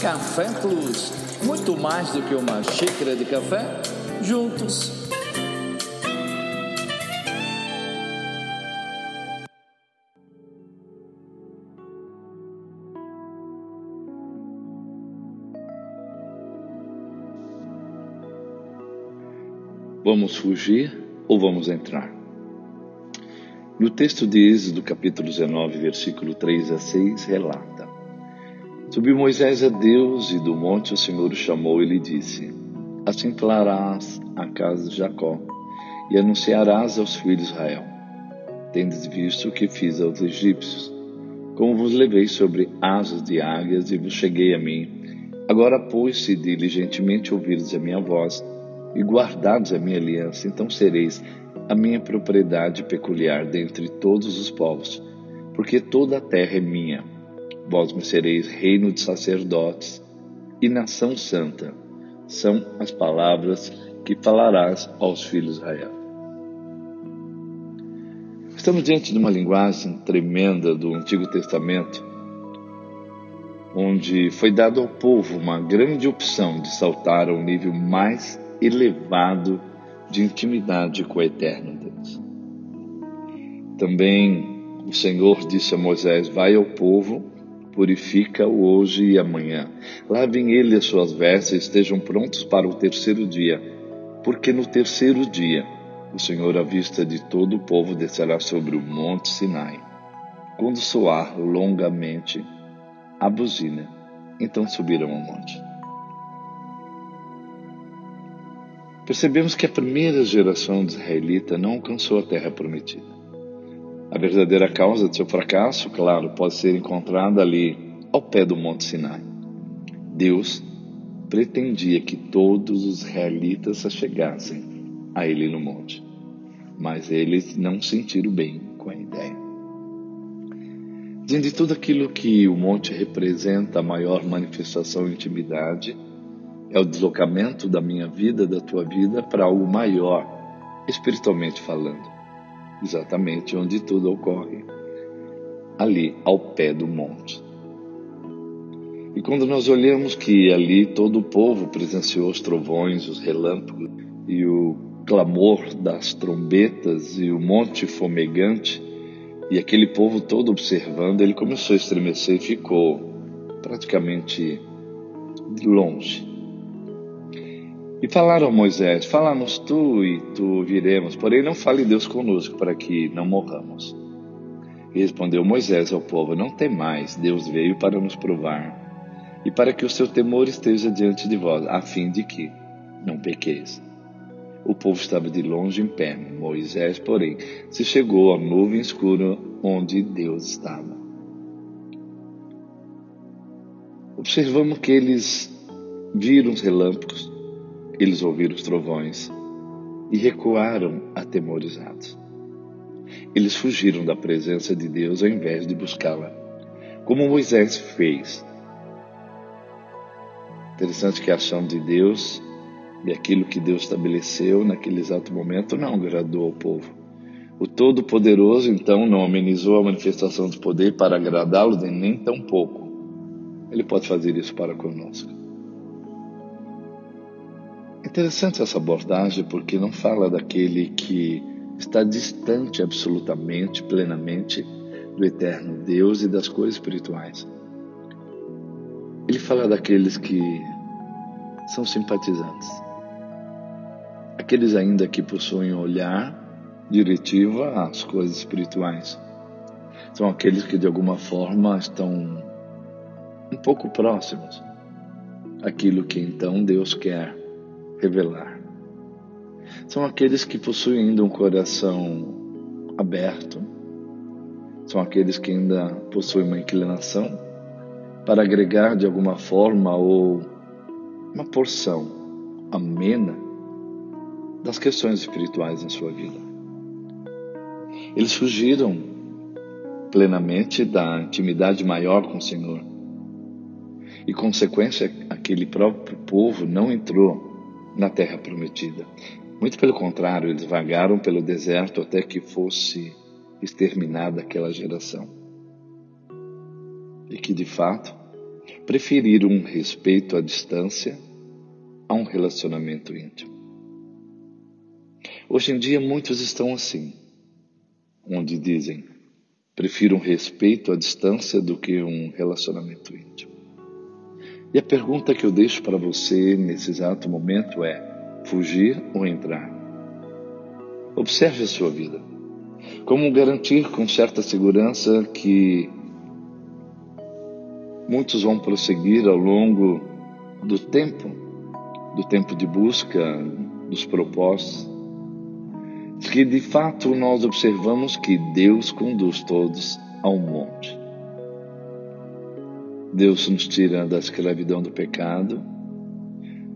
Café Plus. Muito mais do que uma xícara de café, juntos. Vamos fugir ou vamos entrar? No texto de Êxodo, capítulo 19, versículo 3 a 6, relata: Subiu Moisés a Deus e do monte o Senhor o chamou e lhe disse: Assim falarás à casa de Jacó e anunciarás aos filhos de Israel: Tendes visto o que fiz aos egípcios, como vos levei sobre asas de águias e vos cheguei a mim. Agora, pois, se diligentemente ouvirdes a minha voz e guardardes a minha aliança, então sereis a minha propriedade peculiar dentre todos os povos, porque toda a terra é minha Vós me sereis reino de sacerdotes e nação santa. São as palavras que falarás aos filhos de Israel. Estamos diante de uma linguagem tremenda do Antigo Testamento, onde foi dado ao povo uma grande opção de saltar ao nível mais elevado de intimidade com o eterno Deus. Também o Senhor disse a Moisés: Vai ao povo purifica-o hoje e amanhã. Lavem ele as suas vestes estejam prontos para o terceiro dia, porque no terceiro dia o Senhor, à vista de todo o povo, descerá sobre o monte Sinai. Quando soar longamente a buzina, então subirão ao monte. Percebemos que a primeira geração de israelita não alcançou a terra prometida. A verdadeira causa de seu fracasso, claro, pode ser encontrada ali ao pé do Monte Sinai. Deus pretendia que todos os israelitas se chegassem a ele no monte, mas eles não sentiram bem com a ideia. Diante de tudo aquilo que o monte representa, a maior manifestação de intimidade é o deslocamento da minha vida, da tua vida, para algo maior, espiritualmente falando exatamente onde tudo ocorre, ali ao pé do monte. E quando nós olhamos que ali todo o povo presenciou os trovões, os relâmpagos e o clamor das trombetas e o monte fumegante, e aquele povo todo observando, ele começou a estremecer e ficou praticamente longe. E falaram a Moisés: Fala-nos tu e tu viremos, porém não fale Deus conosco para que não morramos. E respondeu Moisés ao povo: Não temais, Deus veio para nos provar e para que o seu temor esteja diante de vós, a fim de que não pequeis. O povo estava de longe em pé, Moisés, porém, se chegou à nuvem escura onde Deus estava. Observamos que eles viram os relâmpagos, eles ouviram os trovões e recuaram atemorizados. Eles fugiram da presença de Deus ao invés de buscá-la, como Moisés fez. Interessante que a ação de Deus e aquilo que Deus estabeleceu naquele exato momento não agradou ao povo. O Todo-Poderoso, então, não amenizou a manifestação do poder para agradá-lo nem tão pouco. Ele pode fazer isso para conosco. Interessante essa abordagem porque não fala daquele que está distante absolutamente, plenamente do eterno Deus e das coisas espirituais. Ele fala daqueles que são simpatizantes, aqueles ainda que possuem olhar diretivo às coisas espirituais. São aqueles que de alguma forma estão um pouco próximos àquilo que então Deus quer revelar. São aqueles que possuem ainda um coração aberto, são aqueles que ainda possuem uma inclinação para agregar de alguma forma ou uma porção amena das questões espirituais em sua vida. Eles fugiram plenamente da intimidade maior com o Senhor. E consequência, aquele próprio povo não entrou na terra prometida. Muito pelo contrário, eles vagaram pelo deserto até que fosse exterminada aquela geração. E que, de fato, preferiram um respeito à distância a um relacionamento íntimo. Hoje em dia, muitos estão assim, onde dizem: prefiro um respeito à distância do que um relacionamento íntimo. E a pergunta que eu deixo para você nesse exato momento é: fugir ou entrar. Observe a sua vida. Como garantir com certa segurança que muitos vão prosseguir ao longo do tempo, do tempo de busca, dos propósitos, que de fato nós observamos que Deus conduz todos a um monte. Deus nos tira da escravidão do pecado,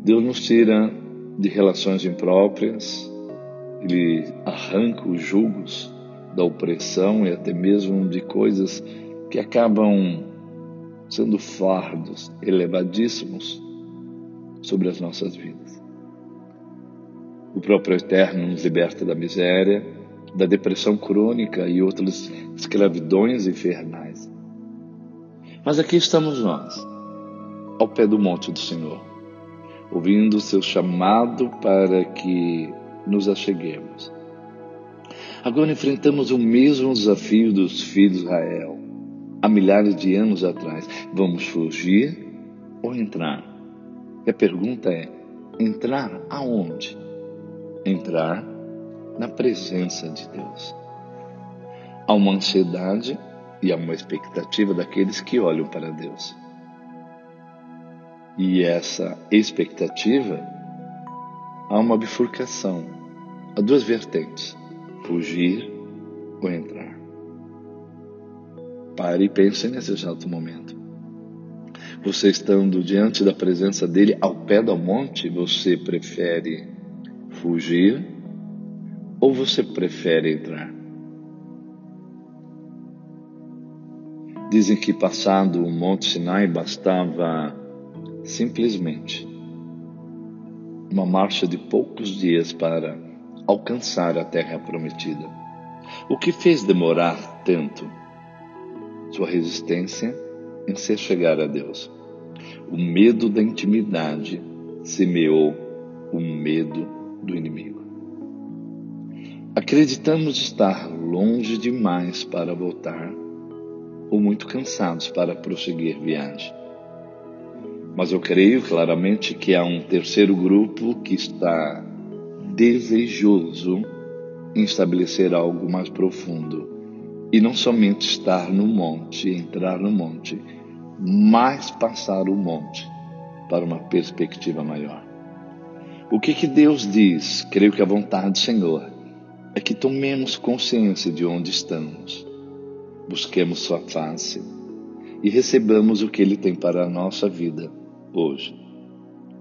Deus nos tira de relações impróprias, ele arranca os julgos da opressão e até mesmo de coisas que acabam sendo fardos elevadíssimos sobre as nossas vidas. O próprio Eterno nos liberta da miséria, da depressão crônica e outras escravidões infernais. Mas aqui estamos nós, ao pé do monte do Senhor ouvindo o seu chamado para que nos acheguemos. Agora enfrentamos o mesmo desafio dos filhos de Israel, há milhares de anos atrás. Vamos fugir ou entrar? E a pergunta é: entrar aonde? Entrar na presença de Deus. Há uma ansiedade e há uma expectativa daqueles que olham para Deus. E essa expectativa, há uma bifurcação, há duas vertentes: fugir ou entrar. Pare e pense nesse exato momento. Você estando diante da presença dele ao pé do monte, você prefere fugir ou você prefere entrar? Dizem que passado o Monte Sinai bastava simplesmente uma marcha de poucos dias para alcançar a terra prometida. O que fez demorar tanto? Sua resistência em se chegar a Deus. O medo da intimidade semeou o medo do inimigo. Acreditamos estar longe demais para voltar ou muito cansados para prosseguir viagem. Mas eu creio claramente que há um terceiro grupo que está desejoso em estabelecer algo mais profundo. E não somente estar no monte, entrar no monte, mas passar o monte para uma perspectiva maior. O que, que Deus diz? Creio que a vontade do Senhor é que tomemos consciência de onde estamos, busquemos Sua face e recebamos o que Ele tem para a nossa vida hoje,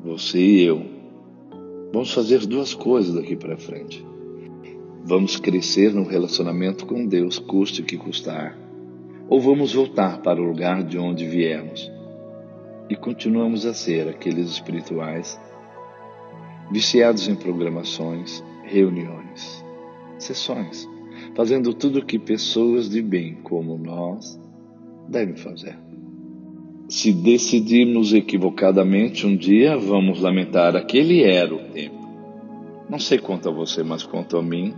você e eu, vamos fazer duas coisas daqui para frente. Vamos crescer no relacionamento com Deus, custe o que custar, ou vamos voltar para o lugar de onde viemos e continuamos a ser aqueles espirituais viciados em programações, reuniões, sessões, fazendo tudo o que pessoas de bem como nós devem fazer. Se decidirmos equivocadamente um dia, vamos lamentar aquele era o tempo. Não sei quanto a você, mas quanto a mim,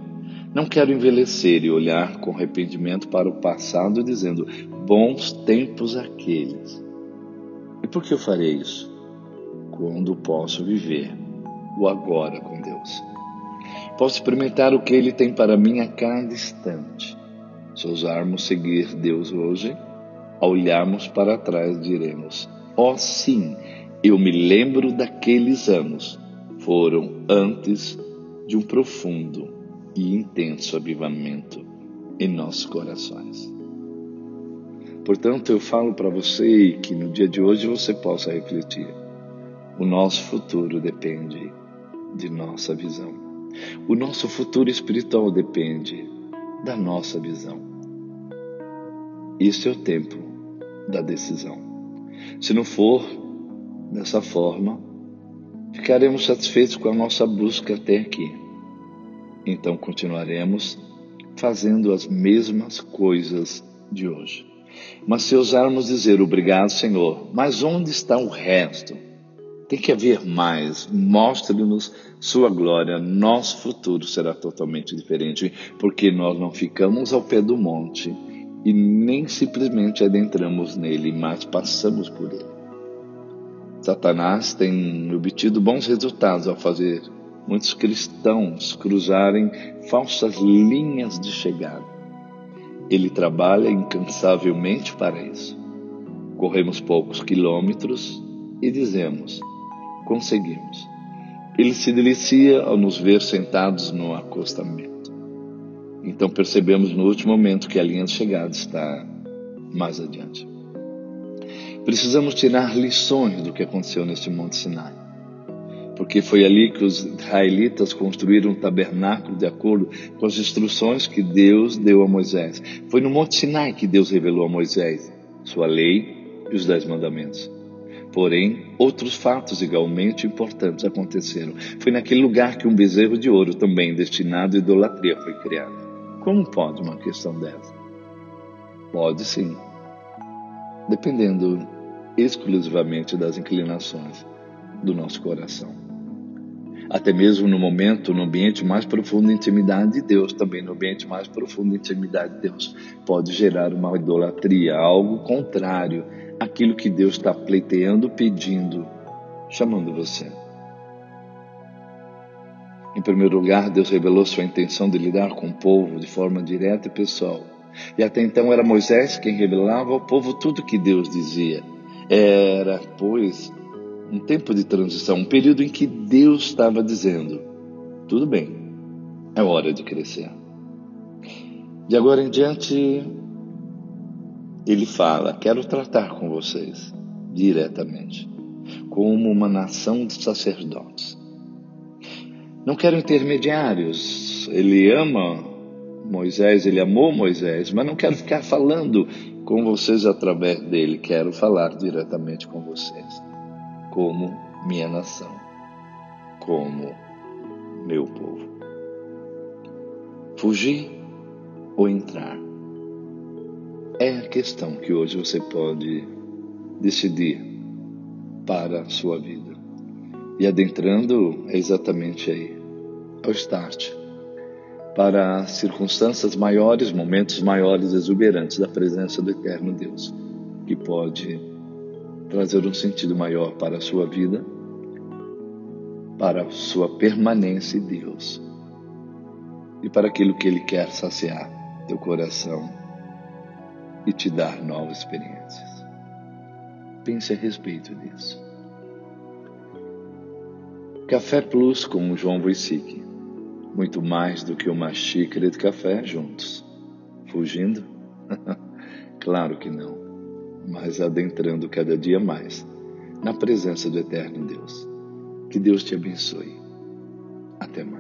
não quero envelhecer e olhar com arrependimento para o passado dizendo bons tempos aqueles. E por que eu farei isso? Quando posso viver o agora com Deus. Posso experimentar o que Ele tem para mim a cada instante. Se ousarmos seguir Deus hoje, ao olharmos para trás, diremos: oh, sim, eu me lembro daqueles anos. Foram antes de um profundo e intenso avivamento em nossos corações. Portanto, eu falo para você que no dia de hoje você possa refletir. O nosso futuro depende de nossa visão. O nosso futuro espiritual depende da nossa visão. Este é o tempo da decisão. Se não for dessa forma, ficaremos satisfeitos com a nossa busca até aqui. então continuaremos fazendo as mesmas coisas de hoje. Mas se ousarmos dizer obrigado, Senhor, mas onde está o resto? Tem que haver mais. Mostre-nos Sua glória. Nosso futuro será totalmente diferente, porque nós não ficamos ao pé do monte e nem simplesmente adentramos nele, mas passamos por ele. Satanás tem obtido bons resultados ao fazer muitos cristãos cruzarem falsas linhas de chegada. Ele trabalha incansavelmente para isso. Corremos poucos quilômetros e dizemos: conseguimos. Ele se delicia ao nos ver sentados no acostamento. Então percebemos no último momento que a linha de chegada está mais adiante. Precisamos tirar lições do que aconteceu neste Monte Sinai porque foi ali que os israelitas construíram um tabernáculo de acordo com as instruções que Deus deu a Moisés. Foi no Monte Sinai que Deus revelou a Moisés sua lei e os dez mandamentos. Porém, outros fatos igualmente importantes aconteceram. Foi naquele lugar que um bezerro de ouro, também destinado à idolatria, foi criado. Como pode uma questão dessa? Pode sim, dependendo exclusivamente das inclinações do nosso coração até mesmo no momento, no ambiente mais profundo de intimidade de Deus, também no ambiente mais profundo de intimidade de Deus, pode gerar uma idolatria, algo contrário àquilo que Deus está pleiteando, pedindo, chamando você. Em primeiro lugar, Deus revelou sua intenção de lidar com o povo de forma direta e pessoal. E até então era Moisés quem revelava ao povo tudo que Deus dizia. Era, pois, um tempo de transição, um período em que Deus estava dizendo: tudo bem, é hora de crescer. De agora em diante, ele fala: quero tratar com vocês diretamente, como uma nação de sacerdotes. Não quero intermediários. Ele ama Moisés, ele amou Moisés, mas não quero ficar falando com vocês através dele, quero falar diretamente com vocês como minha nação, como meu povo. Fugir ou entrar? É a questão que hoje você pode decidir para a sua vida. E adentrando é exatamente aí, ao start, para circunstâncias maiores, momentos maiores, exuberantes da presença do Eterno Deus, que pode trazer um sentido maior para a sua vida, para a sua permanência em Deus e para aquilo que Ele quer saciar teu coração e te dar novas experiências. Pense a respeito disso. Café Plus com João Voicic. Muito mais do que uma xícara de café juntos. Fugindo? claro que não mas adentrando cada dia mais na presença do Eterno Deus. Que Deus te abençoe. Até mais.